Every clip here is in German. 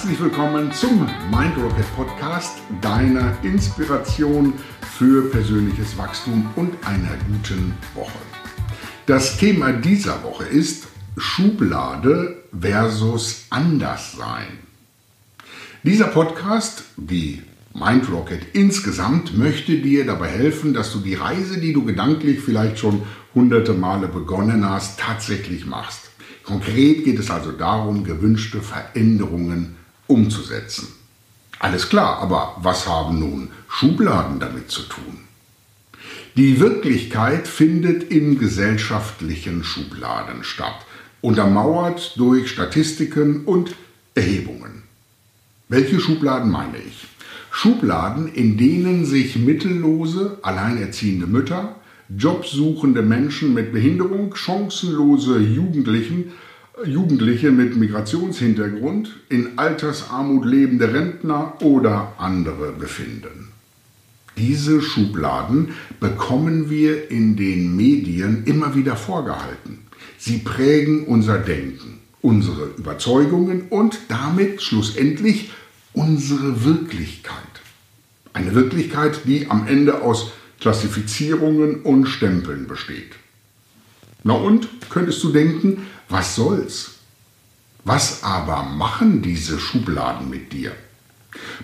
Herzlich willkommen zum Mind Rocket Podcast, deiner Inspiration für persönliches Wachstum und einer guten Woche. Das Thema dieser Woche ist Schublade versus Anderssein. Dieser Podcast, wie Mind Rocket insgesamt, möchte dir dabei helfen, dass du die Reise, die du gedanklich vielleicht schon hunderte Male begonnen hast, tatsächlich machst. Konkret geht es also darum, gewünschte Veränderungen umzusetzen. Alles klar, aber was haben nun Schubladen damit zu tun? Die Wirklichkeit findet in gesellschaftlichen Schubladen statt, untermauert durch Statistiken und Erhebungen. Welche Schubladen meine ich? Schubladen, in denen sich mittellose, alleinerziehende Mütter, jobsuchende Menschen mit Behinderung, chancenlose Jugendlichen, Jugendliche mit Migrationshintergrund, in Altersarmut lebende Rentner oder andere befinden. Diese Schubladen bekommen wir in den Medien immer wieder vorgehalten. Sie prägen unser Denken, unsere Überzeugungen und damit schlussendlich unsere Wirklichkeit. Eine Wirklichkeit, die am Ende aus Klassifizierungen und Stempeln besteht. Na und, könntest du denken, was soll's? Was aber machen diese Schubladen mit dir?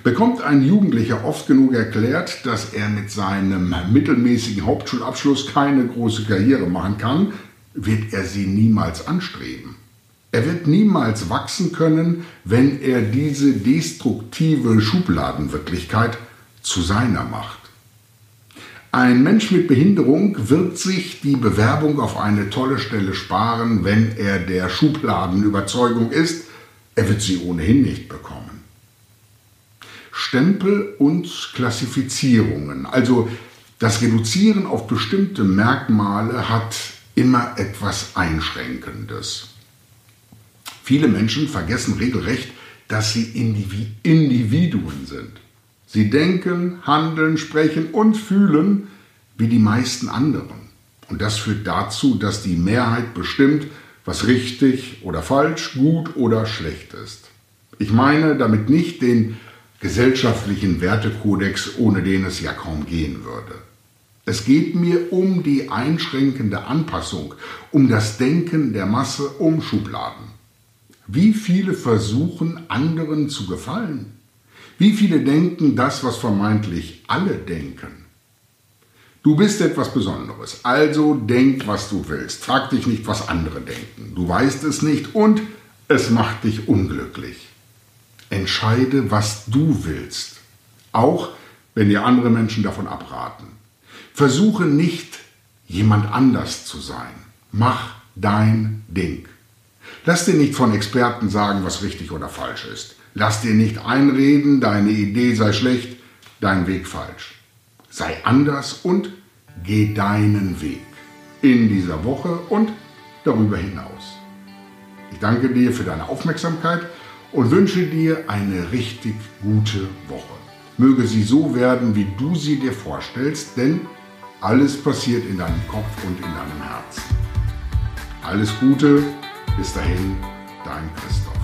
Bekommt ein Jugendlicher oft genug erklärt, dass er mit seinem mittelmäßigen Hauptschulabschluss keine große Karriere machen kann, wird er sie niemals anstreben. Er wird niemals wachsen können, wenn er diese destruktive Schubladenwirklichkeit zu seiner macht. Ein Mensch mit Behinderung wird sich die Bewerbung auf eine tolle Stelle sparen, wenn er der Schubladenüberzeugung ist, er wird sie ohnehin nicht bekommen. Stempel und Klassifizierungen, also das Reduzieren auf bestimmte Merkmale hat immer etwas Einschränkendes. Viele Menschen vergessen regelrecht, dass sie Individuen sind. Sie denken, handeln, sprechen und fühlen wie die meisten anderen. Und das führt dazu, dass die Mehrheit bestimmt, was richtig oder falsch, gut oder schlecht ist. Ich meine damit nicht den gesellschaftlichen Wertekodex, ohne den es ja kaum gehen würde. Es geht mir um die einschränkende Anpassung, um das Denken der Masse, um Schubladen. Wie viele versuchen, anderen zu gefallen? Wie viele denken das, was vermeintlich alle denken? Du bist etwas Besonderes, also denk, was du willst. Frag dich nicht, was andere denken. Du weißt es nicht und es macht dich unglücklich. Entscheide, was du willst, auch wenn dir andere Menschen davon abraten. Versuche nicht, jemand anders zu sein. Mach dein Ding. Lass dir nicht von Experten sagen, was richtig oder falsch ist. Lass dir nicht einreden, deine Idee sei schlecht, dein Weg falsch. Sei anders und geh deinen Weg in dieser Woche und darüber hinaus. Ich danke dir für deine Aufmerksamkeit und wünsche dir eine richtig gute Woche. Möge sie so werden, wie du sie dir vorstellst, denn alles passiert in deinem Kopf und in deinem Herzen. Alles Gute, bis dahin, dein Christoph.